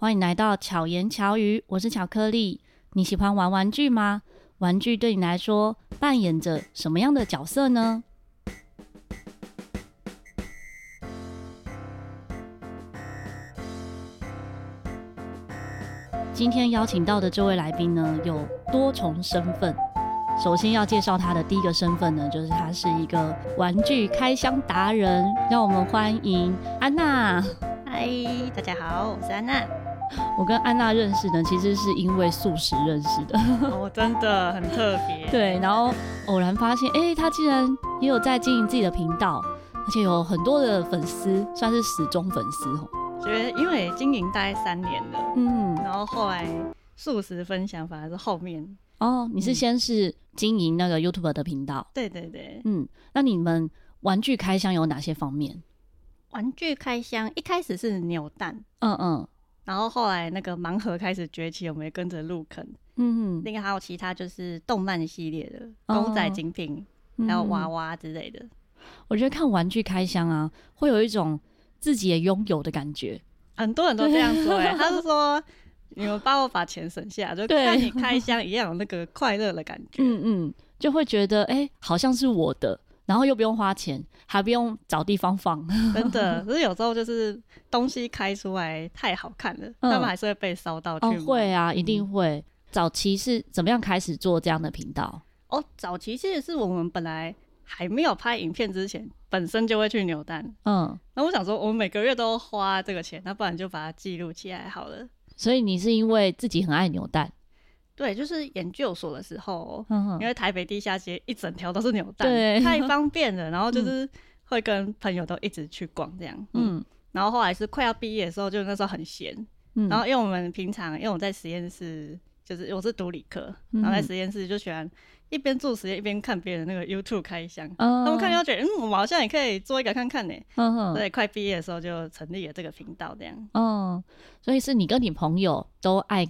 欢迎来到巧言巧语，我是巧克力。你喜欢玩玩具吗？玩具对你来说扮演着什么样的角色呢？今天邀请到的这位来宾呢，有多重身份。首先要介绍他的第一个身份呢，就是他是一个玩具开箱达人。让我们欢迎安娜。嗨，大家好，我是安娜。我跟安娜认识呢，其实是因为素食认识的。哦，真的很特别。对，然后偶然发现，哎、欸，他竟然也有在经营自己的频道，而且有很多的粉丝，算是死忠粉丝哦。觉得因为经营大概三年了，嗯，然后后来素食分享反而是后面。哦，你是先是经营那个 YouTube 的频道？对对对，嗯，那你们玩具开箱有哪些方面？玩具开箱一开始是扭蛋，嗯嗯，然后后来那个盲盒开始崛起，我们也跟着入坑，嗯嗯，另外还有其他就是动漫系列的公仔精品，哦、还有娃娃之类的、嗯。我觉得看玩具开箱啊，会有一种自己也拥有的感觉，很多人都这样说、欸，哎，他是说。你们帮我把钱省下，就看你开箱一样有那个快乐的感觉。嗯嗯，就会觉得哎、欸，好像是我的，然后又不用花钱，还不用找地方放。真的，可是有时候就是东西开出来太好看了，他、嗯、们还是会被烧到去、哦。会啊，一定会、嗯。早期是怎么样开始做这样的频道？哦，早期其实是我们本来还没有拍影片之前，本身就会去扭蛋。嗯，那我想说，我们每个月都花这个钱，那不然就把它记录起来好了。所以你是因为自己很爱扭蛋？对，就是研究所的时候，嗯、因为台北地下街一整条都是扭蛋，太方便了。然后就是会跟朋友都一直去逛这样，嗯。嗯然后后来是快要毕业的时候，就那时候很闲，嗯。然后因为我们平常，因为我在实验室，就是我是读理科，然后在实验室就喜欢。一边做实验一边看别人那个 YouTube 开箱，他们看到觉得嗯，我们好像也可以做一个看看呢。嗯，对，快毕业的时候就成立了这个频道，这样。嗯，所以是你跟你朋友都爱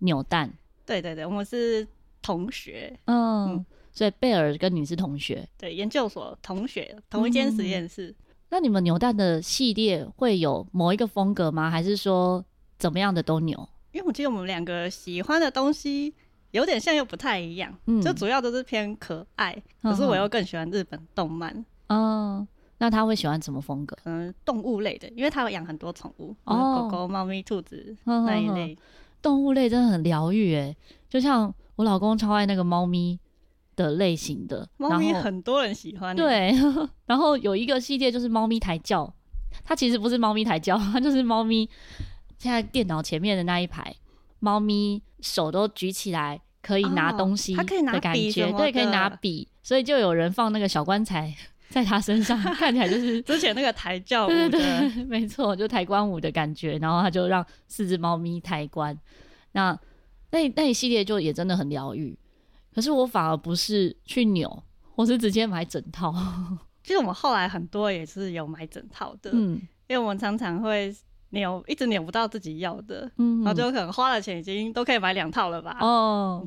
扭蛋？对对对，我们是同学。嗯，嗯，所以贝尔跟你是同学？对，研究所同学，同一间实验室。嗯。那你们牛蛋的系列会有某一个风格吗？还是说怎么样的都牛？因为我记得我们两个喜欢的东西。有点像又不太一样，嗯，就主要都是偏可爱，嗯，可是我又更喜欢日本动漫。哦，那他会喜欢什么风格？嗯，动物类的，因为他会养很多宠物，哦，狗狗、猫咪、兔子那一类。动物类真的很疗愈诶，就像我老公超爱那个猫咪的类型的，猫咪很多人喜欢。对，然后有一个系列就是猫咪抬轿，它其实不是猫咪抬轿，它就是猫咪现在电脑前面的那一排。猫咪手都举起来，可以拿东西的感觉，哦、它可以拿笔，对，可以拿笔，所以就有人放那个小棺材在他身上，看起来就是 之前那个抬轿舞的，对对对，没错，就抬棺舞的感觉。然后他就让四只猫咪抬棺，那那那一系列就也真的很疗愈。可是我反而不是去扭，我是直接买整套。其实我们后来很多也是有买整套的，嗯，因为我们常常会。扭一直扭不到自己要的，嗯，然后就可能花了钱已经都可以买两套了吧？哦，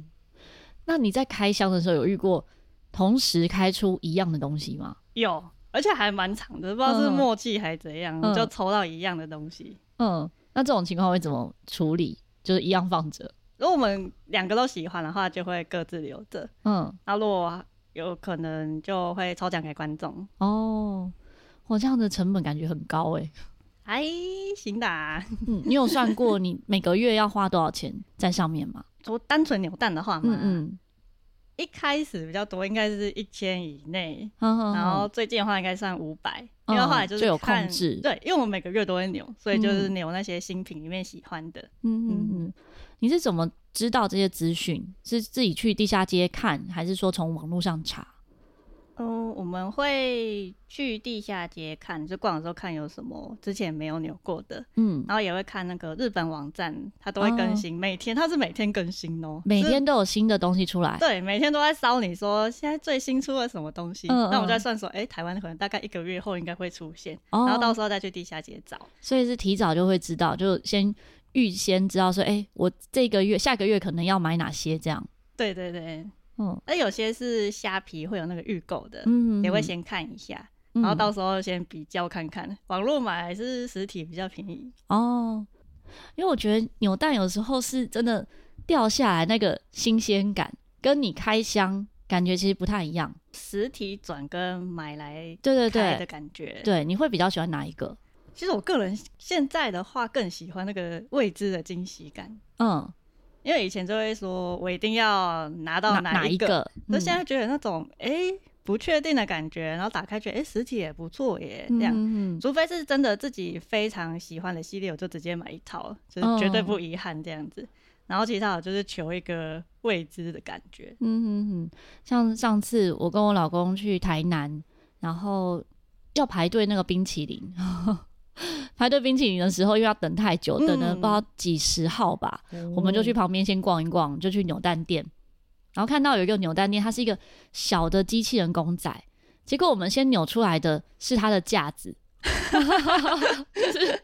那你在开箱的时候有遇过同时开出一样的东西吗？有，而且还蛮长的，不知道是默契还是怎样，嗯，就抽到一样的东西。嗯，那这种情况会怎么处理？就是一样放着。如果我们两个都喜欢的话，就会各自留着。嗯，那如果有可能就会抽奖给观众。哦，我这样的成本感觉很高诶。还行的，嗯，你有算过你每个月要花多少钱在上面吗？说单纯扭蛋的话嘛，嗯嗯，一开始比较多，应该是一千以内，然后最近的话应该算五百，因为后来就是控制，对，因为我们每个月都会扭，所以就是扭那些新品里面喜欢的，嗯嗯嗯。你是怎么知道这些资讯？是自己去地下街看，还是说从网络上查？嗯，我们会去地下街看，就逛的时候看有什么之前没有扭过的，嗯，然后也会看那个日本网站，它都会更新，哦、每天它是每天更新哦，每天都有新的东西出来，对，每天都在烧你说现在最新出了什么东西，嗯，那我们在算说，哎、欸，台湾可能大概一个月后应该会出现，哦，然后到时候再去地下街找，所以是提早就会知道，就先预先知道说，哎、欸，我这个月下个月可能要买哪些这样，对对对。嗯，那有些是虾皮会有那个预购的，嗯，也会先看一下，嗯，然后到时候先比较看看，网络买还是实体比较便宜。哦，因为我觉得扭蛋有时候是真的掉下来那个新鲜感，跟你开箱感觉其实不太一样。实体转跟买来对对对的感觉，对，你会比较喜欢哪一个？其实我个人现在的话更喜欢那个未知的惊喜感。嗯。因为以前就会说，我一定要拿到哪一个，那、嗯、现在觉得那种哎、欸、不确定的感觉，然后打开觉得哎、欸、实体也不错耶，这样、嗯，除非是真的自己非常喜欢的系列，我就直接买一套，就是绝对不遗憾这样子、哦。然后其他我就是求一个未知的感觉。嗯嗯嗯，像上次我跟我老公去台南，然后要排队那个冰淇淋。排队冰淇淋的时候，又要等太久，等了不知道几十号吧、嗯，我们就去旁边先逛一逛，就去扭蛋店，然后看到有一个扭蛋店，它是一个小的机器人公仔，结果我们先扭出来的是它的架子，就是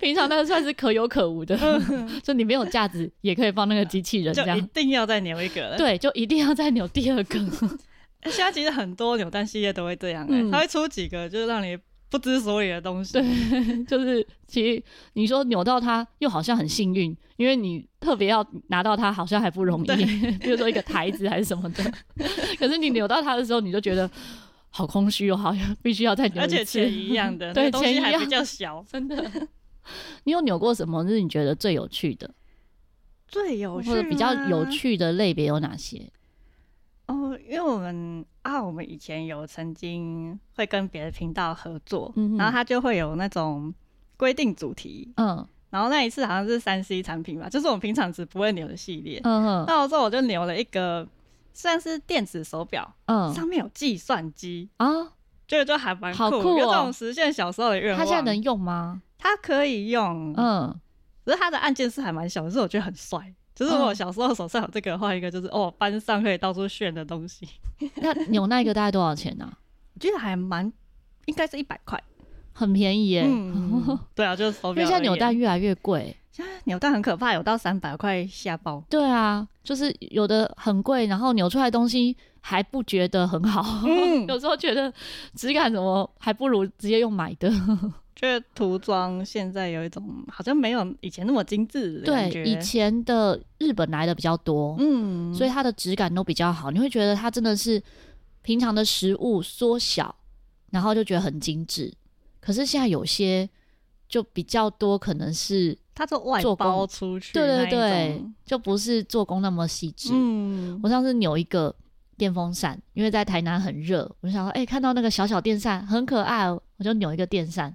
平常那个算是可有可无的，就你没有架子也可以放那个机器人，这样。一定要再扭一个，对，就一定要再扭第二个。现在其实很多扭蛋系列都会这样、欸，嗯，它会出几个，就是让你。不知所以的东西，对，就是其实你说扭到它，又好像很幸运，因为你特别要拿到它，好像还不容易。比如说一个台子还是什么的，可是你扭到它的时候，你就觉得好空虚哦，好像必须要再扭一次。而且钱一样的，对，东西还比较小，真的。你有扭过什么？是你觉得最有趣的？最有趣或者比较有趣的类别有哪些？哦，因为我们啊，我们以前有曾经会跟别的频道合作，嗯，然后他就会有那种规定主题，嗯，然后那一次好像是三 C 产品吧，就是我们平常只不会扭的系列，嗯哼，那我说我就扭了一个算是电子手表，嗯，上面有计算机啊，这个就还蛮好酷，哦，有这种实现小时候的愿望。它现在能用吗？它可以用，嗯，可是它的按键是还蛮小的，可是我觉得很帅。就是我小时候手上有这个的话，一个就是哦，班上可以到处炫的东西。那扭那个大概多少钱呢？啊？我觉得还蛮，应该是一百块，很便宜耶。嗯、对啊，就是手表。因为现在扭蛋越来越贵，现在扭蛋很可怕，有到三百块下包。对啊，就是有的很贵，然后扭出来的东西还不觉得很好，嗯、有时候觉得质感怎么还不如直接用买的。觉得涂装现在有一种好像没有以前那么精致的感觉。对，以前的日本来的比较多，嗯，所以它的质感都比较好。你会觉得它真的是平常的食物缩小，然后就觉得很精致。可是现在有些就比较多，可能是它做外包出去，对对对，就不是做工那么细致。嗯，我上次扭一个电风扇，因为在台南很热，我就想说，哎、欸，看到那个小小电扇很可爱，我就扭一个电扇。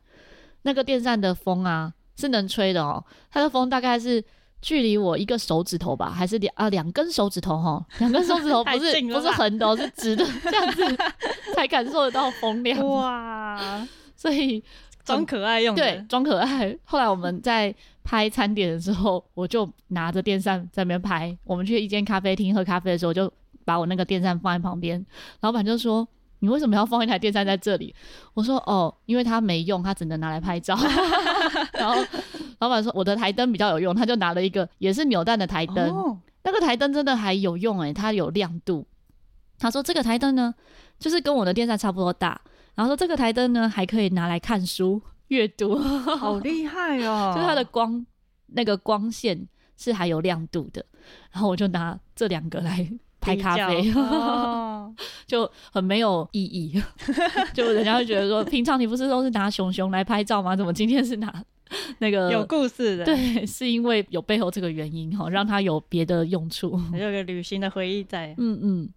那个电扇的风啊是能吹的哦，它的风大概是距离我一个手指头吧，还是两啊两根手指头哈，两根手指头不是不是横的，哦是直的，这样子 才感受得到风量哇！所以装可爱用的，对，装可爱。后来我们在拍餐点的时候，我就拿着电扇在那边拍。我们去一间咖啡厅喝咖啡的时候，就把我那个电扇放在旁边，老板就说。你为什么要放一台电扇在这里？我说哦，因为它没用，它只能拿来拍照。然后老板说我的台灯比较有用，他就拿了一个也是扭蛋的台灯。哦，那个台灯真的还有用诶、欸，它有亮度。他说这个台灯呢，就是跟我的电扇差不多大。然后说这个台灯呢，还可以拿来看书阅读，好 厉害哦！就是它的光那个光线是还有亮度的。然后我就拿这两个来。拍咖啡，哦、就很没有意义。就人家会觉得说，平常你不是都是拿熊熊来拍照吗？怎么今天是拿那个有故事的？对，是因为有背后这个原因哈，让它有别的用处，有个旅行的回忆在。嗯嗯，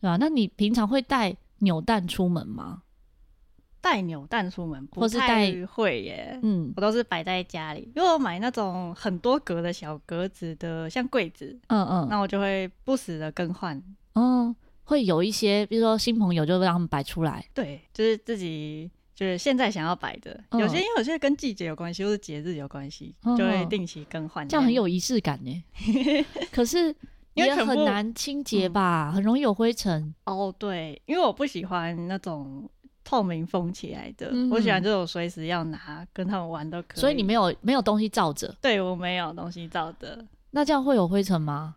对吧？那你平常会带扭蛋出门吗？带扭蛋出门不太会耶，嗯，我都是摆在家里。因为我买那种很多格的小格子的，像柜子，嗯嗯，那我就会不时的更换。哦，会有一些，比如说新朋友，就让他们摆出来。对，就是自己就是现在想要摆的。有些因为有些跟季节有关系，或是节日有关系，就会定期更换。这样很有仪式感呢。可是也很难清洁吧，很容易有灰尘。哦，对，因为我不喜欢那种。透明封起来的，嗯、我喜欢这种随时要拿跟他们玩都可以。所以你没有没有东西罩着？对，我没有东西罩的。那这样会有灰尘吗？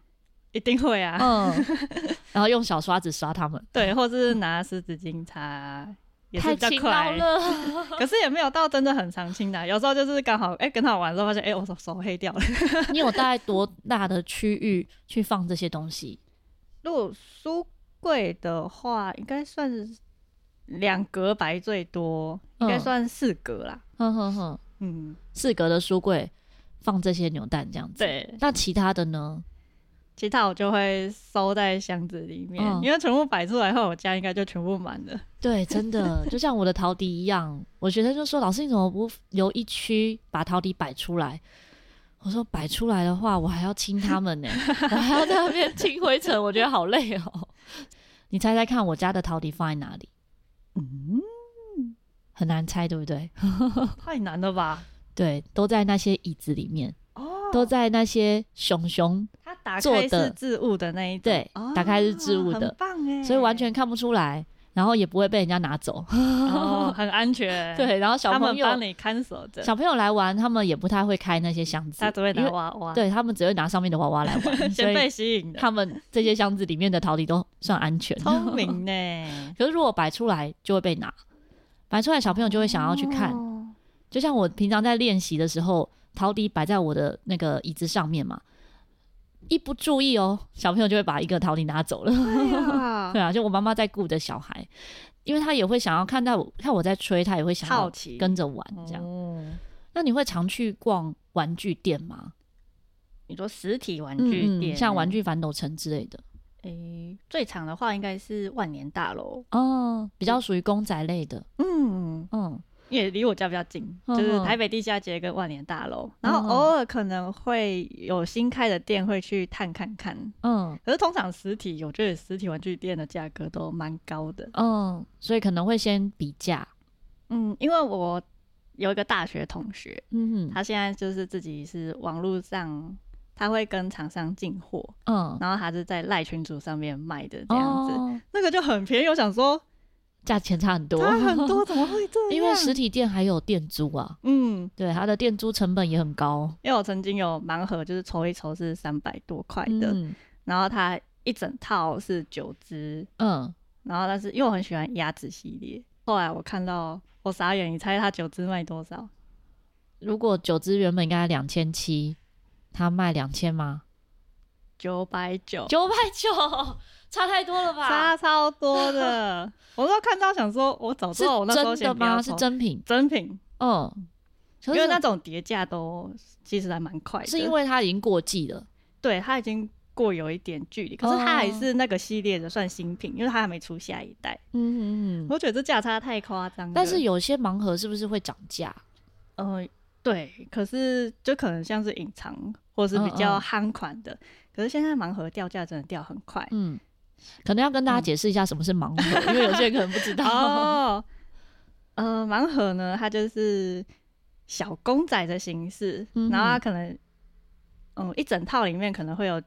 一定会啊。嗯。然后用小刷子刷他们。对，或者是拿湿纸巾擦也是比较快。可是也没有到真的很常清的，有时候就是刚好哎、欸、跟他玩的时候发现哎、欸、我手手黑掉了。你有大概多大的区域去放这些东西？如果书柜的话，应该算是两格白最多，应该算四格啦。哼哼哼，嗯，四格的书柜放这些扭蛋这样子。对，那其他的呢？其他我就会收在箱子里面，嗯、因为全部摆出来后，我家应该就全部满了。对，真的就像我的陶笛一样，我觉得就说老师，你怎么不留一区把陶笛摆出来？我说摆出来的话，我还要清他们呢，我还要在那边清灰尘，我觉得好累哦。你猜猜看，我家的陶笛放在哪里？嗯，很难猜，对不对？太难了吧？对，都在那些椅子里面，哦、都在那些熊熊。打开是置物的那一，对，哦、打开是置物的，很棒哎，所以完全看不出来，然后也不会被人家拿走，哦，很安全。对，然后小朋友帮你看守着，小朋友来玩，他们也不太会开那些箱子，他只会拿娃娃，对他们只会拿上面的娃娃来玩，先被吸引的。他们这些箱子里面的陶笛都算安全，聪明呢。可是如果摆出来就会被拿，摆出来小朋友就会想要去看，哦、就像我平常在练习的时候，陶笛摆在我的那个椅子上面嘛。一不注意哦，小朋友就会把一个陶笛拿走了。对啊，对啊，就我妈妈在顾着小孩，因为他也会想要看到我，看我在吹，他也会想要跟着玩这样。哦，那你会常去逛玩具店吗？你说实体玩具店，嗯、像玩具反斗城之类的。诶、欸，最长的话应该是万年大楼哦，比较属于公仔类的。嗯嗯。因为离我家比较近，就是台北地下街跟万年大楼，然后偶尔可能会有新开的店会去探看看。嗯，可是通常实体，我觉得实体玩具店的价格都蛮高的。嗯，所以可能会先比价。嗯，因为我有一个大学同学，嗯哼，他现在就是自己是网络上，他会跟厂商进货，嗯，然后他是在赖群组上面卖的这样子，哦、那个就很便宜。我想说。价钱差很多，差很多，怎么会这样？因为实体店还有店租啊，嗯，对，它的店租成本也很高。因为我曾经有盲盒，就是抽一抽是三百多块的，嗯、然后它一整套是九只，嗯，然后但是因为我很喜欢鸭子系列，后来我看到我傻眼，你猜它九只卖多少？如果九只原本应该两千七，它卖两千吗？九百九，九百九。差太多了吧？差超多的，我都看到想说，我早知道我那时候先不要。是真的吗？是真品？真品，嗯，因为那种叠价都其实还蛮快的。是因为它已经过季了，对，它已经过有一点距离，可是它还是那个系列的算新品，因为它还没出下一代。嗯嗯嗯，我觉得这价差太夸张。但是有些盲盒是不是会涨价？嗯，对，可是就可能像是隐藏或是比较夯款的，可是现在盲盒掉价真的掉很快，嗯。可能要跟大家解释一下什么是盲盒，嗯、因为有些人可能不知道。哦，呃，盲盒呢，它就是小公仔的形式，嗯、然后它可能，嗯，一整套里面可能会有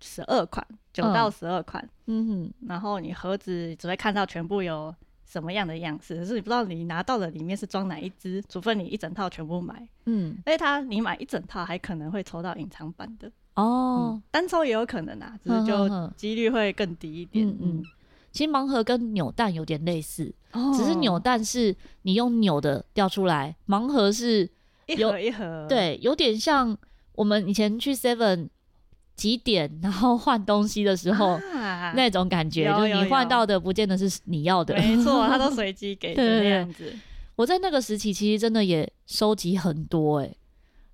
十二款，九到十二款，嗯哼，然后你盒子只会看到全部有什么样的样式，可是你不知道你拿到的里面是装哪一只，除非你一整套全部买，嗯，而且它你买一整套还可能会抽到隐藏版的。哦、嗯，单抽也有可能啊，只是就几率会更低一点。嗯嗯，其实盲盒跟扭蛋有点类似，哦、只是扭蛋是你用扭的掉出来，盲盒是一盒一盒，对，有点像我们以前去 Seven 几点然后换东西的时候、啊、那种感觉，就你换到的不见得是你要的，没错，它都随机给的 那样子。我在那个时期其实真的也收集很多哎、欸。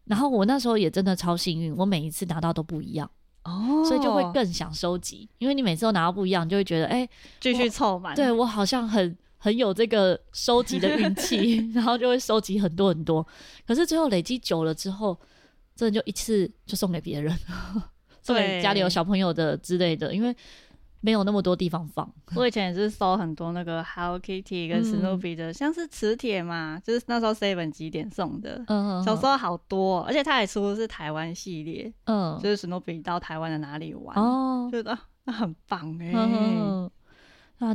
然后我那时候也真的超幸运，我每一次拿到都不一样哦，所以就会更想收集，因为你每次都拿到不一样，就会觉得哎，继续凑满。对，我好像很很有这个收集的运气，然后就会收集很多很多。可是最后累积久了之后，真的就一次就送给别人，送给家里有小朋友的之类的，因为。没有那么多地方放。我以前也是搜很多那个 Hello Kitty 跟 Snoopy 的，嗯、像是磁铁嘛，就是那时候 Seven 几点送的。嗯，小时候好多，而且他还出的是台湾系列。嗯，就是 Snoopy 到台湾的哪里玩，哦，觉得那很棒哎、那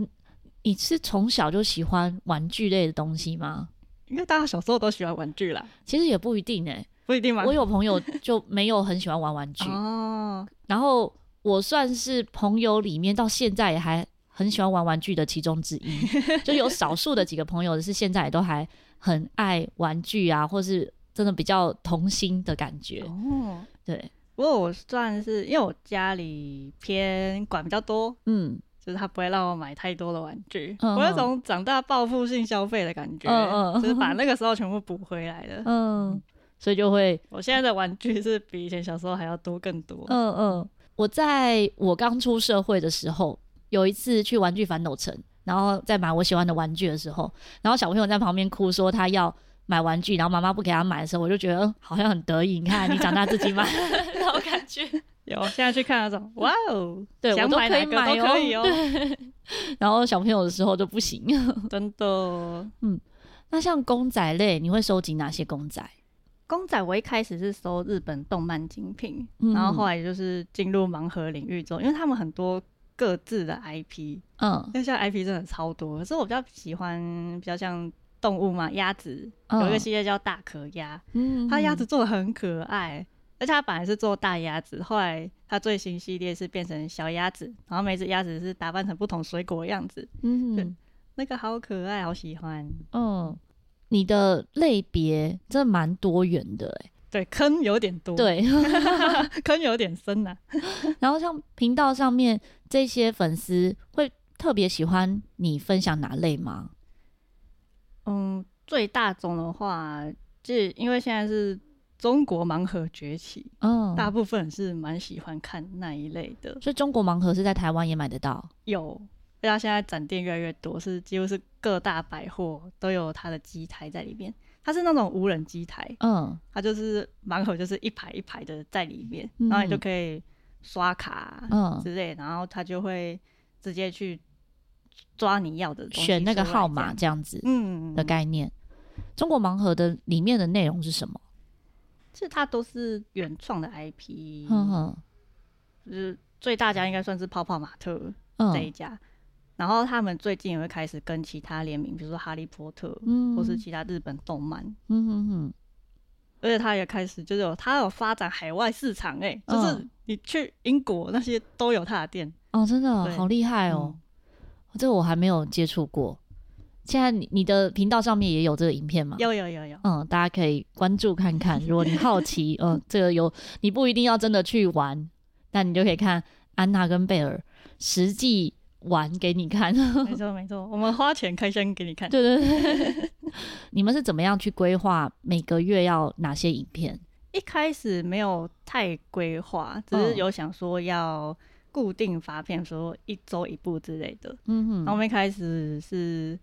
你是从小就喜欢玩具类的东西吗？因为大家小时候都喜欢玩具啦。其实也不一定哎、欸，不一定嘛。我有朋友就没有很喜欢玩玩具 哦，然后。我算是朋友里面到现在也还很喜欢玩玩具的其中之一。就有少数的几个朋友是现在也都还很爱玩具啊，或是真的比较童心的感觉。哦，对。不过我算是因为我家里偏管比较多，嗯。就是他不会让我买太多的玩具，嗯、我有种长大报复性消费的感觉，嗯嗯、就是把 那个时候全部补回来的，嗯，所以就会，我现在的玩具是比以前小时候还要多更多，嗯嗯。我在我刚出社会的时候，有一次去玩具反斗城，然后在买我喜欢的玩具的时候，然后小朋友在旁边哭说他要买玩具，然后妈妈不给他买的时候，我就觉得好像很得意，你看你长大自己买，那种感觉。有，现在去看那种，哇哦，对，我都可以买，哦可以哦。然后小朋友的时候就不行，真的。嗯，那像公仔类，你会收集哪些公仔？公仔我一开始是搜日本动漫精品，嗯、然后后来就是进入盲盒领域之后，因为他们很多各自的 IP，嗯，因为现在 IP 真的超多。可是我比较喜欢比较像动物嘛，鸭子，有一个系列叫大壳鸭，嗯，它鸭子做的很可爱。而且它本来是做大鸭子，后来它最新系列是变成小鸭子，然后每只鸭子是打扮成不同水果的样子，嗯哼，那个好可爱，好喜欢。嗯，你的类别真的蛮多元的，哎，对，坑有点多，对，坑有点深呐、啊。然后像频道上面这些粉丝会特别喜欢你分享哪类吗？嗯，最大众的话，就是因为现在是。中国盲盒崛起，嗯，大部分是蛮喜欢看那一类的，所以中国盲盒是在台湾也买得到，有，大家现在展店越来越多，是几乎是各大百货都有它的机台在里面，它是那种无人机台，嗯，它就是盲盒，就是一排一排的在里面，嗯、然后你就可以刷卡，嗯之类，然后它就会直接去抓你要的东西，选那个号码这样子，嗯的概念。嗯、中国盲盒的里面的内容是什么？其实它都是原创的 IP，嗯哼就是最大家应该算是泡泡玛特这一家，嗯、然后他们最近也会开始跟其他联名，比如说哈利波特，嗯、或是其他日本动漫，嗯哼哼，而且他也开始就是有他有发展海外市场，哎，就是你去英国那些都有他的店，哦，真的好厉害哦，嗯、这个我还没有接触过。现在你你的频道上面也有这个影片吗？有有有有，嗯，大家可以关注看看。如果你好奇，嗯，这个有你不一定要真的去玩，但你就可以看安娜跟贝尔实际玩给你看。没错没错，我们花钱开箱给你看。对对对，你们是怎么样去规划每个月要哪些影片？一开始没有太规划，只是有想说要固定发片，说一周一部之类的。嗯哼，然后我们一开始是。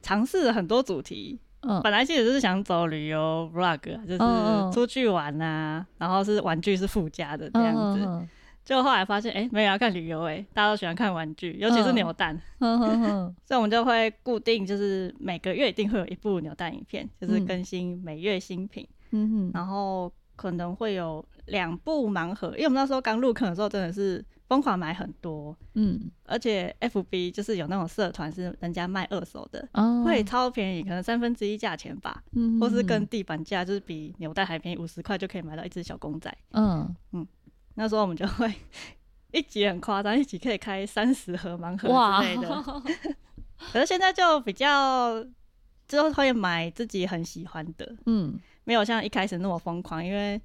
尝试了很多主题，嗯，本来其实就是想走旅游 vlog，就是出去玩啊，然后是玩具是附加的这样子，就后来发现，哎，没有要看旅游，哎，大家都喜欢看玩具，尤其是扭蛋，所以我们就会固定，就是每个月一定会有一部扭蛋影片，就是更新每月新品，嗯哼。然后可能会有两部盲盒，因为我们那时候刚入坑的时候，真的是。疯狂买很多，嗯，而且 FB 就是有那种社团是人家卖二手的，哦，会超便宜，可能三分之一价钱吧，嗯，或是跟地板价就是比扭蛋还便宜，五十块就可以买到一只小公仔，嗯。嗯，那时候我们就会一集很夸张，一集可以开三十盒盲盒之类的，可是现在就比较之后会买自己很喜欢的，嗯，没有像一开始那么疯狂，因为。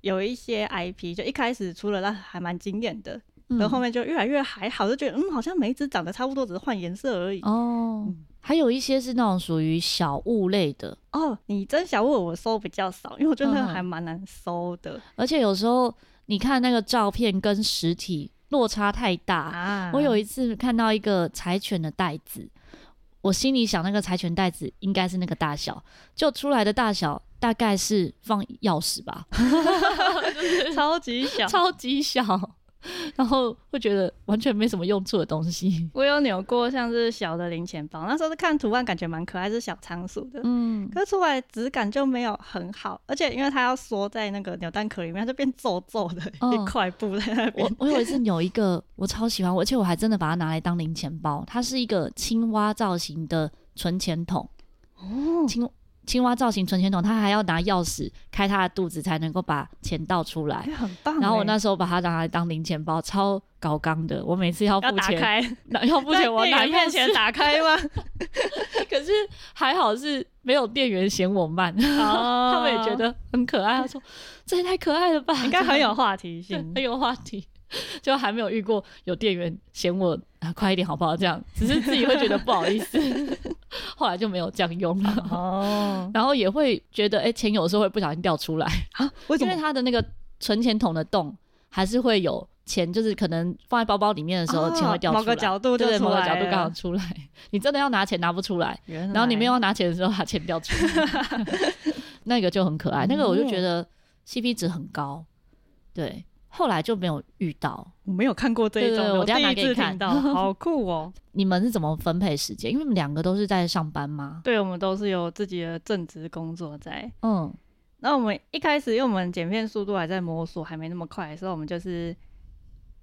有一些 IP 就一开始出了，那还蛮惊艳的，然后后面就越来越还好，就觉得嗯，好像每一只长得差不多，只是换颜色而已。哦，嗯、还有一些是那种属于小物类的哦。你真小物我收比较少，因为我觉得那还蛮难收的、嗯，而且有时候你看那个照片跟实体落差太大。啊、我有一次看到一个柴犬的袋子，我心里想那个柴犬袋子应该是那个大小，就出来的大小。大概是放钥匙吧，超级小，超级小，然后会觉得完全没什么用处的东西。我有扭过像是小的零钱包，那时候是看图案感觉蛮可爱，是小仓鼠的，嗯，可是出来质感就没有很好，而且因为它要缩在那个扭蛋壳里面，它就变皱皱的一块布在那边。我我有一次 扭一个，我超喜欢，而且我还真的把它拿来当零钱包，它是一个青蛙造型的存钱筒，哦，青。青蛙造型存钱筒，他还要拿钥匙开他的肚子才能够把钱倒出来，很棒。然后我那时候把它拿来当零钱包，超高刚的。我每次要付钱，要打开，要付钱我拿面前打开吗？可是还好是没有店员嫌我慢，哦、他们也觉得很可爱。他说：“这也太可爱了吧！”应该很有话题性，很有话题。就还没有遇过有店员嫌我啊快一点好不好？这样只是自己会觉得不好意思，后来就没有这样用了。哦，然后也会觉得哎、欸，钱有时候会不小心掉出来啊？因为它的那个存钱筒的洞还是会有钱，就是可能放在包包里面的时候，钱会掉出来。某个角度对，某个角度刚好出来。你真的要拿钱拿不出来，然后你没有要拿钱的时候，把钱掉出来，那个就很可爱。那个我就觉得 CP 值很高，对。后来就没有遇到，我没有看过这一种，我等下拿给你看。到，好酷哦！你们是怎么分配时间？因为你们两个都是在上班吗？对，我们都是有自己的正职工作在。嗯，那我们一开始因为我们剪片速度还在摸索，还没那么快的时候，我们就是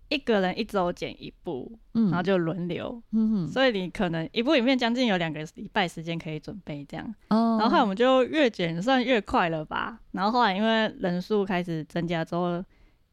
一个人一周剪一部，嗯，然后就轮流。嗯哼，所以你可能一部影片将近有两个礼拜时间可以准备这样。哦，然后后来我们就越剪算越快了吧？然后后来因为人数开始增加之后。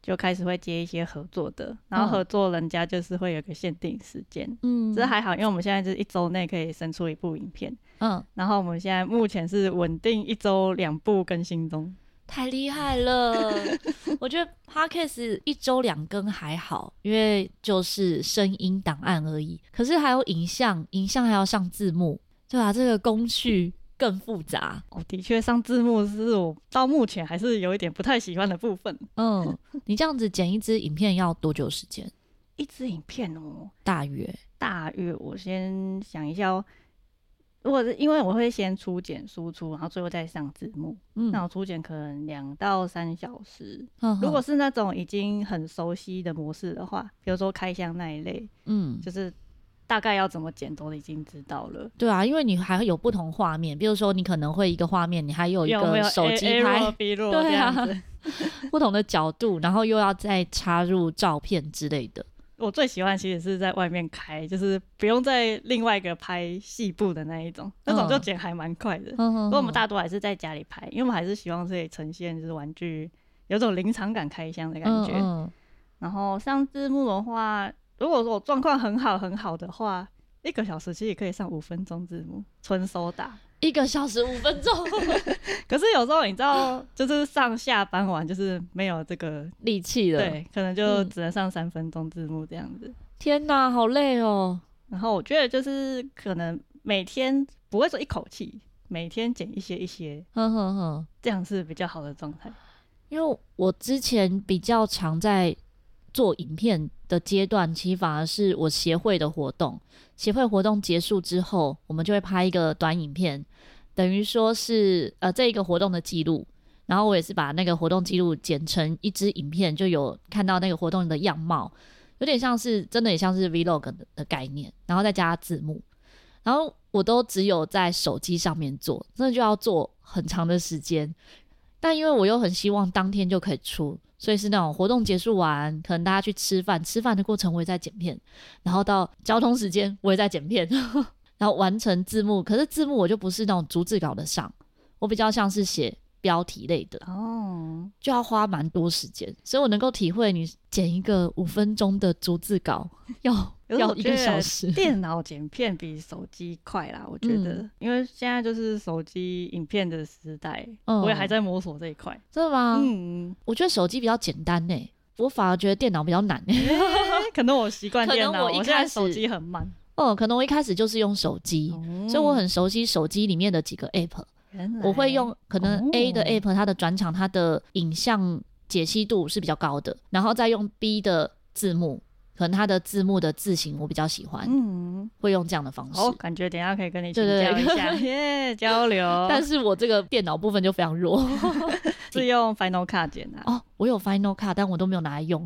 就开始会接一些合作的，然后合作人家就是会有个限定时间，嗯，这还好，因为我们现在就是一周内可以生出一部影片，嗯，然后我们现在目前是稳定一周两部更新中，太厉害了！我觉得 Podcast 一周两更还好，因为就是声音档案而已，可是还有影像，影像还要上字幕，对啊，这个工序。更复杂哦，的确，上字幕是我到目前还是有一点不太喜欢的部分。嗯，你这样子剪一支影片要多久时间？一支影片哦，大约大约，我先想一下哦。如果是因为我会先初剪输出，然后最后再上字幕，嗯，那我初剪可能两到三小时。嗯，如果是那种已经很熟悉的模式的话，比如说开箱那一类，嗯，就是。大概要怎么剪都已经知道了。对啊，因为你还会有不同画面，比如说你可能会一个画面，你还有一个手机拍，对啊，不同的角度，然后又要再插入照片之类的。我最喜欢其实是在外面开，就是不用在另外一个拍细部的那一种，那种就剪还蛮快的。嗯，不过我们大多还是在家里拍，因为我们还是希望可以呈现就是玩具有种临场感开箱的感觉。嗯，然后上字幕的话。如果说我状况很好很好的话，一个小时其实也可以上五分钟字幕，纯手打一个小时五分钟。可是有时候你知道，就是上下班完就是没有这个 力气了，对，可能就只能上三分钟字幕这样子。嗯。天哪，好累哦！然后我觉得就是可能每天不会说一口气，每天剪一些一些，呵呵呵，这样是比较好的状态。因为我之前比较常在。做影片的阶段，其实反而是我协会的活动。协会活动结束之后，我们就会拍一个短影片，等于说是呃这一个活动的记录。然后我也是把那个活动记录剪成一支影片，就有看到那个活动的样貌，有点像是真的也像是 Vlog 的概念，然后再加字幕。然后我都只有在手机上面做，真的就要做很长的时间。但因为我又很希望当天就可以出。所以是那种活动结束完，可能大家去吃饭，吃饭的过程我也在剪片，然后到交通时间我也在剪片，然后完成字幕。可是字幕我就不是那种逐字稿的上，我比较像是写标题类的哦，就要花蛮多时间。所以我能够体会你剪一个五分钟的逐字稿 要。要一个小时。电脑剪片比手机快啦，我觉得，嗯、因为现在就是手机影片的时代，嗯、我也还在摸索这一块。真的吗？嗯，我觉得手机比较简单诶，我反而觉得电脑比较难。可能我习惯电脑，我一开始我现在手机很慢。哦，可能我一开始就是用手机，嗯、所以我很熟悉手机里面的几个 app。我会用可能 A 的 app，它的转场，它的影像解析度是比较高的，然后再用 B 的字幕。可能它的字幕的字型我比较喜欢，嗯，会用这样的方式。哦，感觉等一下可以跟你请教一下，耶，交流。但是我这个电脑部分就非常弱 是用 Final Cut 剪的。哦，我有 Final Cut，但我都没有拿来用。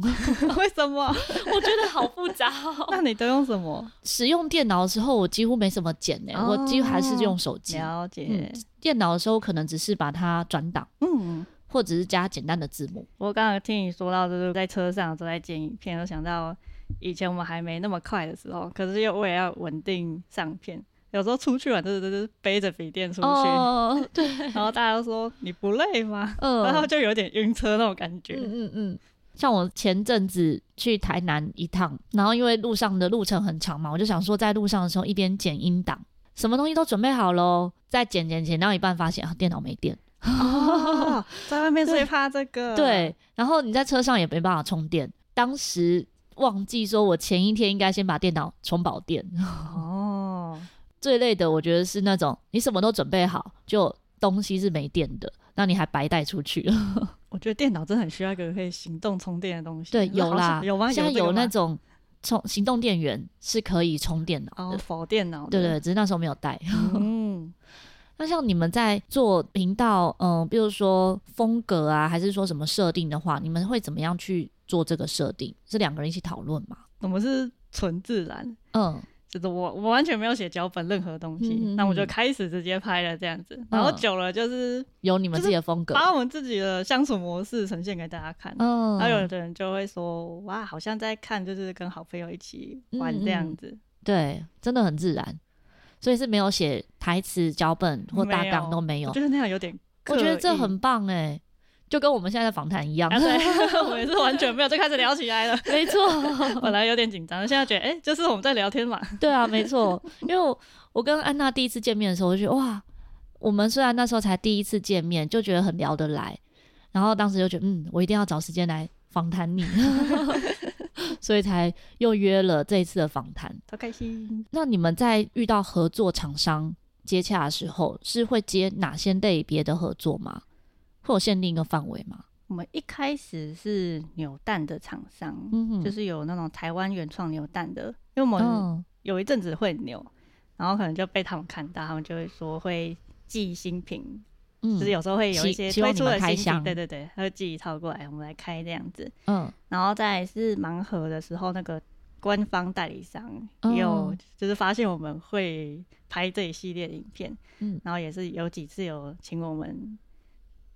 为什么？我觉得好复杂哦。那你都用什么？使用电脑的时候，我几乎没什么剪呢，我几乎还是用手机。了解。电脑的时候，可能只是把它转档，嗯，或者是加简单的字幕。我刚刚听你说到，就是在车上都在剪影片，都想到。以前我们还没那么快的时候，可是又为了要稳定上片，有时候出去玩，就是就是背着笔电出去，哦，对，然后大家都说你不累吗？嗯，然后就有点晕车那种感觉。嗯嗯嗯。像我前阵子去台南一趟，然后因为路上的路程很长嘛，我就想说在路上的时候一边剪音档，什么东西都准备好喽，再剪剪剪到一半发现啊电脑没电，哦，在外面最怕这个。对，然后你在车上也没办法充电，当时忘记说我前一天应该先把电脑充饱电。哦，最累的我觉得是那种你什么都准备好，就东西是没电的，那你还白带出去了。我觉得电脑真的很需要一个可以行动充电的东西。对，有啦，有吗？现在有那种充行动电源是可以充电脑的，哦，否电脑。对，对对，只是那时候没有带。嗯，那像你们在做频道，嗯、呃，比如说风格啊，还是说什么设定的话，你们会怎么样去做这个设定？是两个人一起讨论嘛？我们是纯自然。嗯。就是我，我完全没有写脚本，任何东西，那、嗯、我就开始直接拍了这样子，嗯、然后久了就是有你们自己的风格，把我们自己的相处模式呈现给大家看。嗯，然后有的人就会说，哇，好像在看，就是跟好朋友一起玩这样子。对，真的很自然，所以是没有写台词、脚本或大纲都没有。就是那样有点，我觉得这很棒哎、欸。就跟我们现在的访谈一样，啊、对 我也是完全没有，就开始聊起来了。没错，本来有点紧张，现在觉得哎、欸，就是我们在聊天嘛。对啊，没错。因为我，我跟安娜第一次见面的时候，我就觉得哇，我们虽然那时候才第一次见面，就觉得很聊得来。然后当时就觉得，嗯，我一定要找时间来访谈你，所以才又约了这一次的访谈。好开心。那你们在遇到合作厂商接洽的时候，是会接哪些类别的合作吗？会有限定一个范围吗？我们一开始是扭蛋的厂商，嗯、就是有那种台湾原创扭蛋的，因为我们有一阵子会扭，哦、然后可能就被他们看到，他们就会说会寄新品，嗯、就是有时候会有一些推出的新品，对对对，他会寄一套过来，我们来开这样子。嗯，然后再来是盲盒的时候，那个官方代理商也有就是发现我们会拍这一系列的影片，嗯，然后也是有几次有请我们。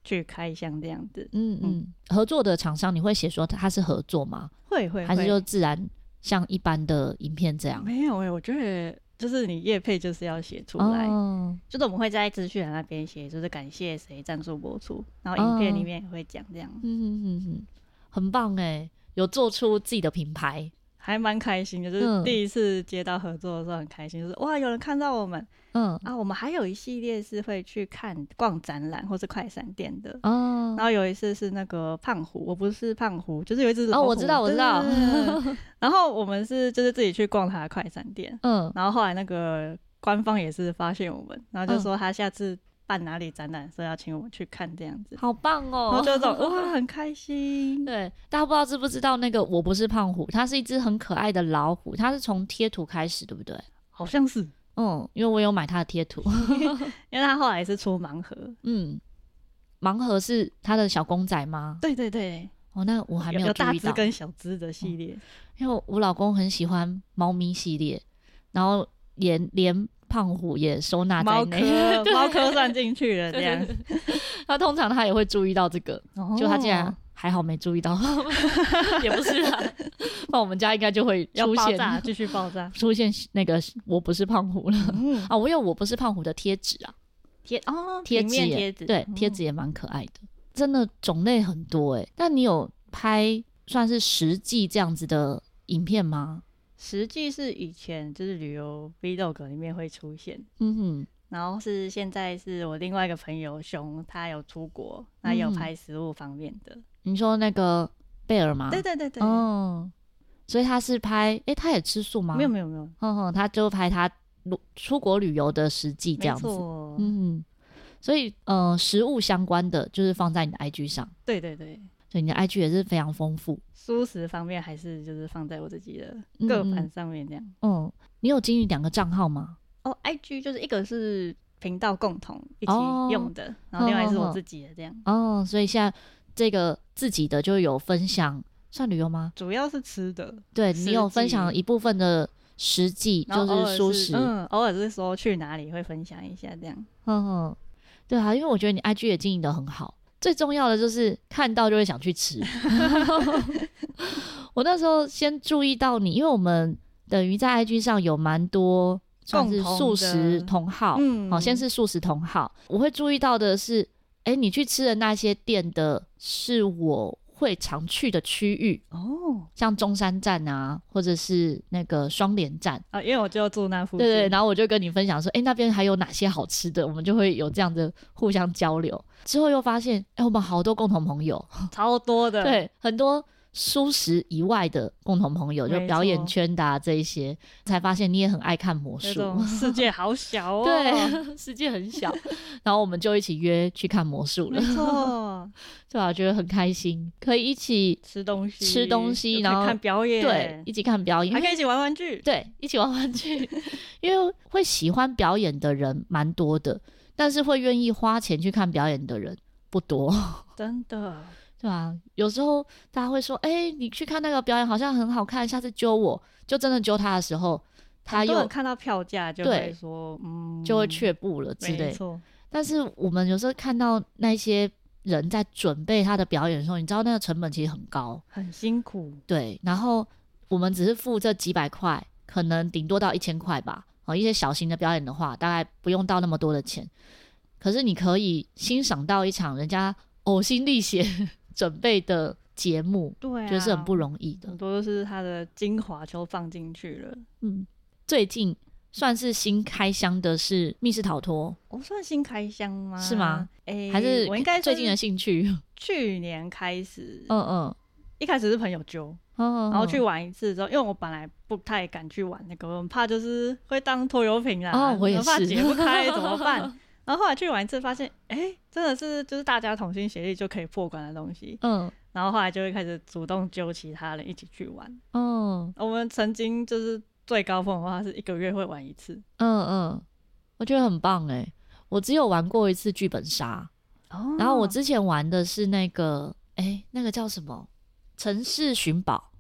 去开箱这样子，嗯嗯，合作的厂商你会写说他是合作吗？会会，还是就自然像一般的影片这样？没有哎、欸，我觉得就是你业配就是要写出来，哦、就是我们会在资讯栏那边写，就是感谢谁赞助播出，然后影片里面也会讲这样，嗯嗯嗯嗯，很棒哎、欸，有做出自己的品牌。还蛮开心的，就是第一次接到合作的时候很开心，就是哇，有人看到我们，嗯。啊，我们还有一系列是会去看逛展览或是快闪店的，哦，然后有一次是那个胖虎，我不是胖虎，就是有一只哦，我知道，我知道，然后我们是就是自己去逛他的快闪店，嗯，然后后来那个官方也是发现我们，然后就说他下次。办哪里展览，所以要请我们去看这样子，好棒哦！然后就这种 哇，很开心。对，大家不知道知不知道那个我不是胖虎，它是一只很可爱的老虎，它是从贴图开始，对不对？好像是，嗯，因为我有买它的贴图，因为它后来是出盲盒，嗯，盲盒是它的小公仔吗？对对对，哦，那我还没有注意到。有大只跟小只的系列，嗯，因为我老公很喜欢猫咪系列，然后连连。胖虎也收纳在内，猫科算进去了这样。他通常他也会注意到这个，哦、就他竟然还好没注意到，也不是啊。那我们家应该就会出现，继续爆炸，出现那个我不是胖虎了。嗯、啊，我有我不是胖虎的贴纸啊，贴哦贴纸贴纸，对贴纸也蛮可爱的，嗯、真的种类很多哎、欸。但你有拍算是实际这样子的影片吗？实际是以前就是旅游 vlog 里面会出现，嗯哼，然后是现在是我另外一个朋友熊，他有出国，他有拍食物方面的。你说那个贝尔吗？对对对对，哦，所以他是拍，诶、欸，他也吃素吗？没有没有没有，哼哼，他就拍他出国旅游的实际这样子，嗯哼，所以呃，食物相关的就是放在你的 IG 上，对对对。所以你的 IG 也是非常丰富，舒适方面还是就是放在我自己的个版上面这样。嗯，嗯，你有经营两个账号吗？哦，IG 就是一个是频道共同一起用的，哦、然后另外是我自己的这样。哦，所以现在这个自己的就有分享，算旅游吗？主要是吃的。对，你有分享一部分的实际，就是舒适。嗯，偶尔是说去哪里会分享一下这样。嗯哼，对啊，因为我觉得你 IG 也经营的很好。最重要的就是看到就会想去吃。我那时候先注意到你，因为我们等于在 IG 上有蛮多算是素食同好，嗯，好，先是素食同好。我会注意到的是，哎、欸，你去吃的那些店的是我会常去的区域哦，像中山站啊，或者是那个双连站啊，因为我就住那附近。对，对对，然后我就跟你分享说，哎、欸，那边还有哪些好吃的，我们就会有这样的互相交流。之后又发现，哎、欸，我们好多共同朋友，超多的，对，很多。蔬食以外的共同朋友，就表演圈的、啊、这一些，才发现你也很爱看魔术。世界好小哦，对，世界很小。然后我们就一起约去看魔术了，没错，对啊，觉得很开心，可以一起吃东西，吃东西，然后看表演，对，一起看表演，还可以一起玩玩具，对，一起玩玩具。因为会喜欢表演的人蛮多的，但是会愿意花钱去看表演的人不多，真的。对啊，有时候大家会说：“哎、欸，你去看那个表演好像很好看，下次揪我。”就真的揪他的时候，他又看到票价就会说：“嗯，就会却步了之类。”。但是我们有时候看到那些人在准备他的表演的时候，你知道那个成本其实很高，很辛苦。对，然后我们只是付这几百块，可能顶多到一千块吧。哦，一些小型的表演的话，大概不用到那么多的钱。可是你可以欣赏到一场人家呕心沥血。准备的节目，对、啊，觉得是很不容易的，很多都是他的精华都放进去了。嗯，最近算是新开箱的是密室逃脱，哦，算新开箱吗？是吗？哎、欸，还是我应该最近的兴趣？去年开始，嗯嗯，一开始是朋友揪，然后去玩一次之后，因为我本来不太敢去玩那个，我很怕就是会当拖油瓶啦，哦，我也是，怕解不开 怎么办？然后后来去玩一次，发现哎、欸，真的是就是大家同心协力就可以破关的东西。嗯，然后后来就会开始主动揪其他人一起去玩。嗯，我们曾经就是最高峰的话是一个月会玩一次。嗯嗯，我觉得很棒哎，我只有玩过一次剧本杀。哦，然后我之前玩的是那个哎，那个叫什么？城市寻宝。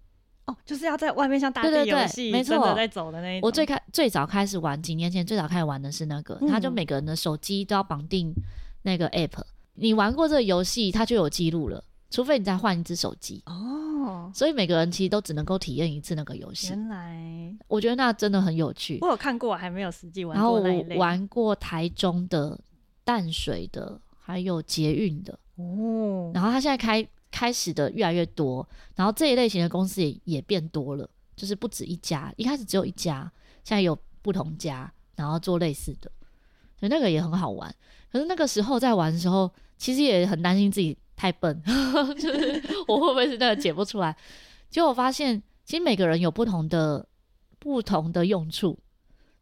哦，就是要在外面像打地游戏，没错，在走的那一种。我最开最早开始玩，几年前最早开始玩的是那个，他、嗯、就每个人的手机都要绑定那个 app，你玩过这个游戏，它就有记录了，除非你再换一只手机。哦，所以每个人其实都只能够体验一次那个游戏。原来，我觉得那真的很有趣。我有看过，还没有实际玩过那一类。然后我玩过台中的、淡水的，还有捷运的。哦，然后他现在开。开始的越来越多，然后这一类型的公司也也变多了，就是不止一家，一开始只有一家，现在有不同家，然后做类似的，所以那个也很好玩。可是那个时候在玩的时候，其实也很担心自己太笨，就是我会不会是那个解不出来？结果发现，其实每个人有不同的不同的用处，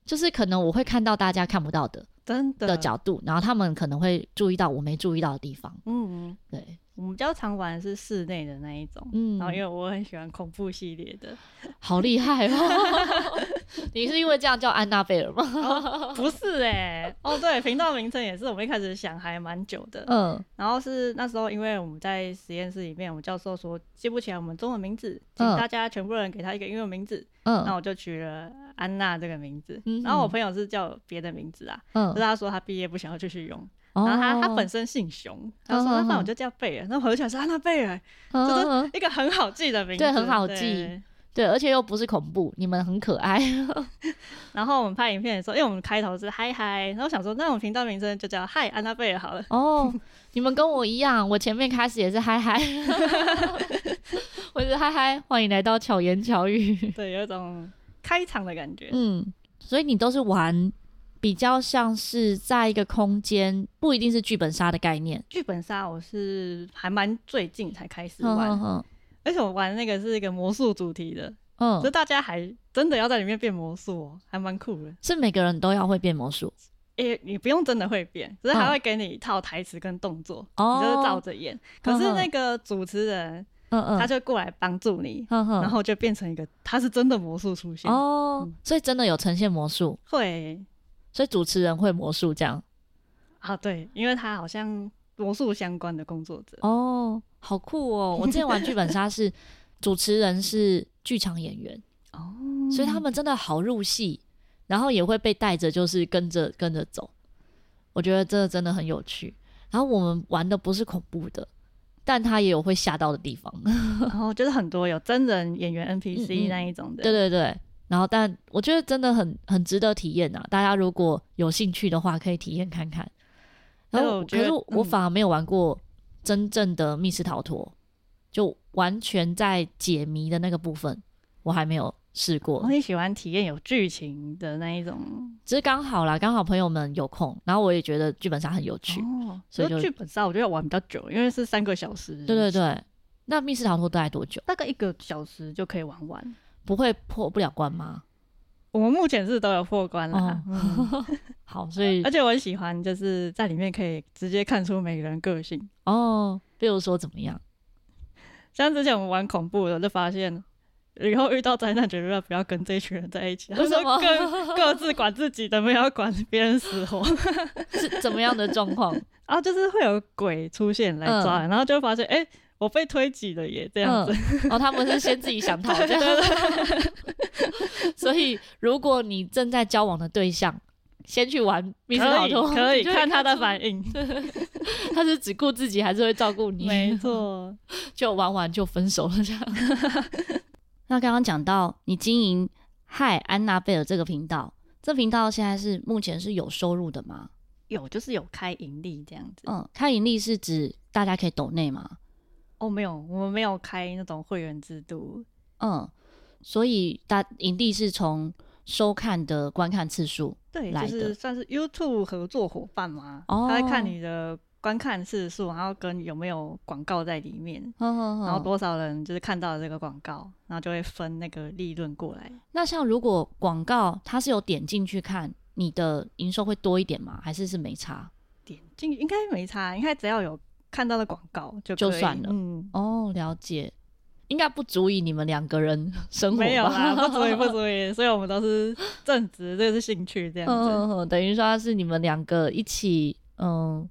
就是可能我会看到大家看不到的真的。的角度，然后他们可能会注意到我没注意到的地方。嗯，对。我们比较常玩的是室内的那一种，嗯，然后因为我很喜欢恐怖系列的，好厉害哦！你是因为这样叫安娜贝尔吗？哦、不是哎、欸，哦对，频道名称也是我们一开始想还蛮久的，嗯，然后是那时候因为我们在实验室里面，我们教授说记不起来我们中文名字，请大家全部人给他一个英文名字，嗯，那我就取了安娜这个名字，嗯，然后我朋友是叫别的名字啊，嗯，就是他说他毕业不想要继续用。然后他他本身姓熊，他说那我就叫贝尔，那我就想说安娜贝尔，就是一个很好记的名字，对，很好记，对，而且又不是恐怖，你们很可爱。然后我们拍影片的时候，因为我们开头是嗨嗨，然后想说那我们频道名称就叫嗨安娜贝尔好了。哦，你们跟我一样，我前面开始也是嗨嗨，我是嗨嗨，欢迎来到巧言巧语，对，有一种开场的感觉。嗯，所以你都是玩。比较像是在一个空间，不一定是剧本杀的概念。剧本杀我是还蛮最近才开始玩，而且我玩那个是一个魔术主题的，嗯，所以大家还真的要在里面变魔术哦，还蛮酷的。是每个人都要会变魔术？诶、欸，你不用真的会变，只是还会给你一套台词跟动作，嗯、你就是照着演。可是那个主持人，嗯嗯，他就过来帮助你，然后就变成一个他是真的魔术出现哦、嗯，所以真的有呈现魔术会。所以主持人会魔术这样啊？对，因为他好像魔术相关的工作者哦，好酷哦！我之前玩剧本杀是主持人是剧场演员哦，所以他们真的好入戏，然后也会被带着，就是跟着跟着走。我觉得这真的很有趣。然后我们玩的不是恐怖的，但他也有会吓到的地方。然 后就是很多有真人演员 NPC 那一种的，嗯嗯，对对对。然后，但我觉得真的很很值得体验呐。大家如果有兴趣的话，可以体验看看。然后，可是我反而没有玩过真正的密室逃脱，嗯、就完全在解谜的那个部分，我还没有试过。我很喜欢体验有剧情的那一种，只是刚好啦，刚好朋友们有空，然后我也觉得剧本杀很有趣，哦、所以就剧本杀我觉得要玩比较久，因为是三个小时。对对对，那密室逃脱大概多久？大概一个小时就可以玩完。不会破不了关吗？我们目前是都有破关了。哦嗯、好，所以 而且我很喜欢，就是在里面可以直接看出每个人个性哦。比如说怎么样？像之前我们玩恐怖的，就发现以后遇到灾难，绝对不要跟这一群人在一起。为什么？各各自管自己的，不要管别人死活。是怎么样的状况？然后就是会有鬼出现来抓，嗯、然后就发现哎。欸我被推挤了耶，这样子。嗯、哦，他们是先自己想逃这样。所以，如果你正在交往的对象先去玩密室逃脱，可以看他的反应。他是只顾自己，还是会照顾你？没错，就玩完就分手了这样。那刚刚讲到你经营“嗨安娜贝尔”这个频道，这频道现在是目前是有收入的吗？有，就是有开盈利这样子。嗯，开盈利是指大家可以抖内吗？哦，没有，我们没有开那种会员制度。嗯，所以大营地是从收看的观看次数对，就是算是 YouTube 合作伙伴嘛。哦，他在看你的观看次数，然后跟有没有广告在里面，然后多少人就是看到了这个广告，然后就会分那个利润过来。那像如果广告它是有点进去看，你的营收会多一点吗？还是是没差？点进应该没差，应该只要有。看到的广告就就算了，嗯，哦，了解，应该不足以你们两个人生活吧？没有啦，不足以，不足以，所以我们都是正职，这个是兴趣，这样子，等于说是你们两个一起，嗯，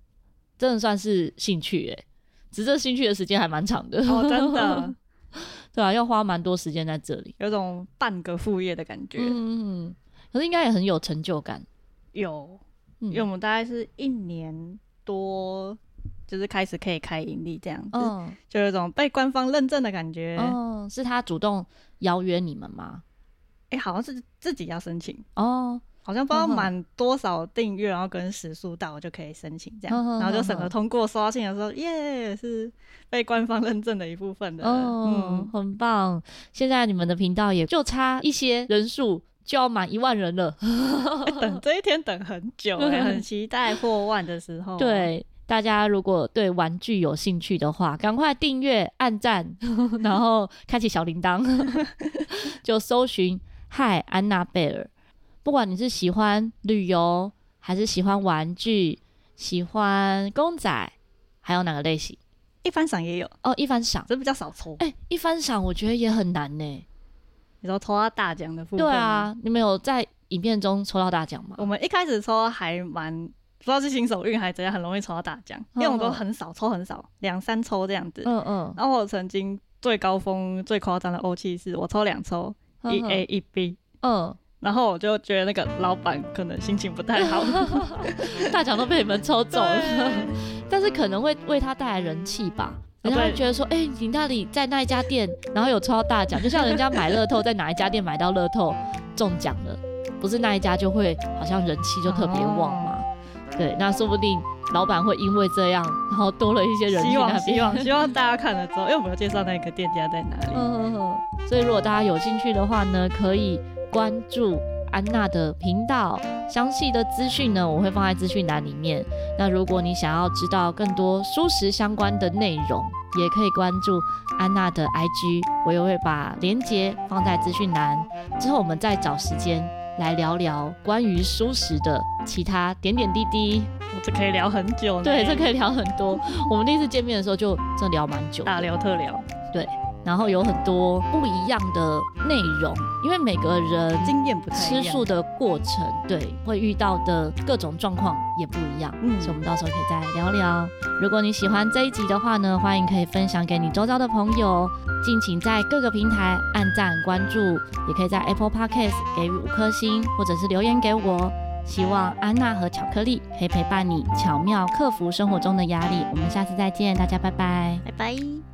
真的算是兴趣诶，只是这兴趣的时间还蛮长的，哦，真的，对啊，要花蛮多时间在这里，有种半个副业的感觉，嗯嗯，可是应该也很有成就感，有，因为我们大概是一年多。就是开始可以开盈利这样子，嗯、就有种被官方认证的感觉。嗯，是他主动邀约你们吗？哎、欸，好像是自己要申请。哦，好像不知道满多少订阅，然后跟时数到就可以申请这样，嗯、然后就审核通过，收到信的时候，耶，是被官方认证的一部分的。哦、嗯，很棒。现在你们的频道也就差一些人数就要满一万人了，欸、等这一天等很久、欸，很期待破万的时候。对。大家如果对玩具有兴趣的话，赶快订阅、按赞，然后开启小铃铛，就搜寻“嗨安娜贝尔”。不管你是喜欢旅游，还是喜欢玩具，喜欢公仔，还有哪个类型？一番赏也有哦，一番赏这比较少抽。哎、欸，一番赏我觉得也很难呢。你说抽到大奖的部分？对啊，你们有在影片中抽到大奖吗？我们一开始抽还蛮。不知道是新手运还是怎样，很容易抽到大奖，因为我都很少抽，很少两三抽这样子。嗯嗯。然后我曾经最高峰、最夸张的欧气是我抽两抽，一 A 一 B。嗯。然后我就觉得那个老板可能心情不太好，大奖都被你们抽走了。但是可能会为他带来人气吧，人家会觉得说，哎，你那里在那一家店，然后有抽到大奖，就像人家买乐透，在哪一家店买到乐透中奖了，不是那一家就会好像人气就特别旺嘛。对，那说不定老板会因为这样，然后多了一些人气。希望希望希望大家看了之后，因为我们要介绍那个店家在哪里。所以如果大家有兴趣的话呢，可以关注安娜的频道，详细的资讯呢，我会放在资讯栏里面。那如果你想要知道更多蔬食相关的内容，也可以关注安娜的 IG，我也会把链接放在资讯栏。之后我们再找时间。来聊聊关于蔬食的其他点点滴滴，我这可以聊很久。对，这可以聊很多。我们第一次见面的时候就真的聊蛮久，大聊特聊。对。然后有很多不一样的内容，因为每个人经验不太，吃素的过程，对，会遇到的各种状况也不一样，嗯，所以我们到时候可以再聊聊。如果你喜欢这一集的话呢，欢迎可以分享给你周遭的朋友，敬请在各个平台按赞关注，也可以在 Apple Podcast 给予五颗星，或者是留言给我。希望安娜和巧克力可以陪伴你，巧妙克服生活中的压力。我们下次再见，大家拜拜，拜拜。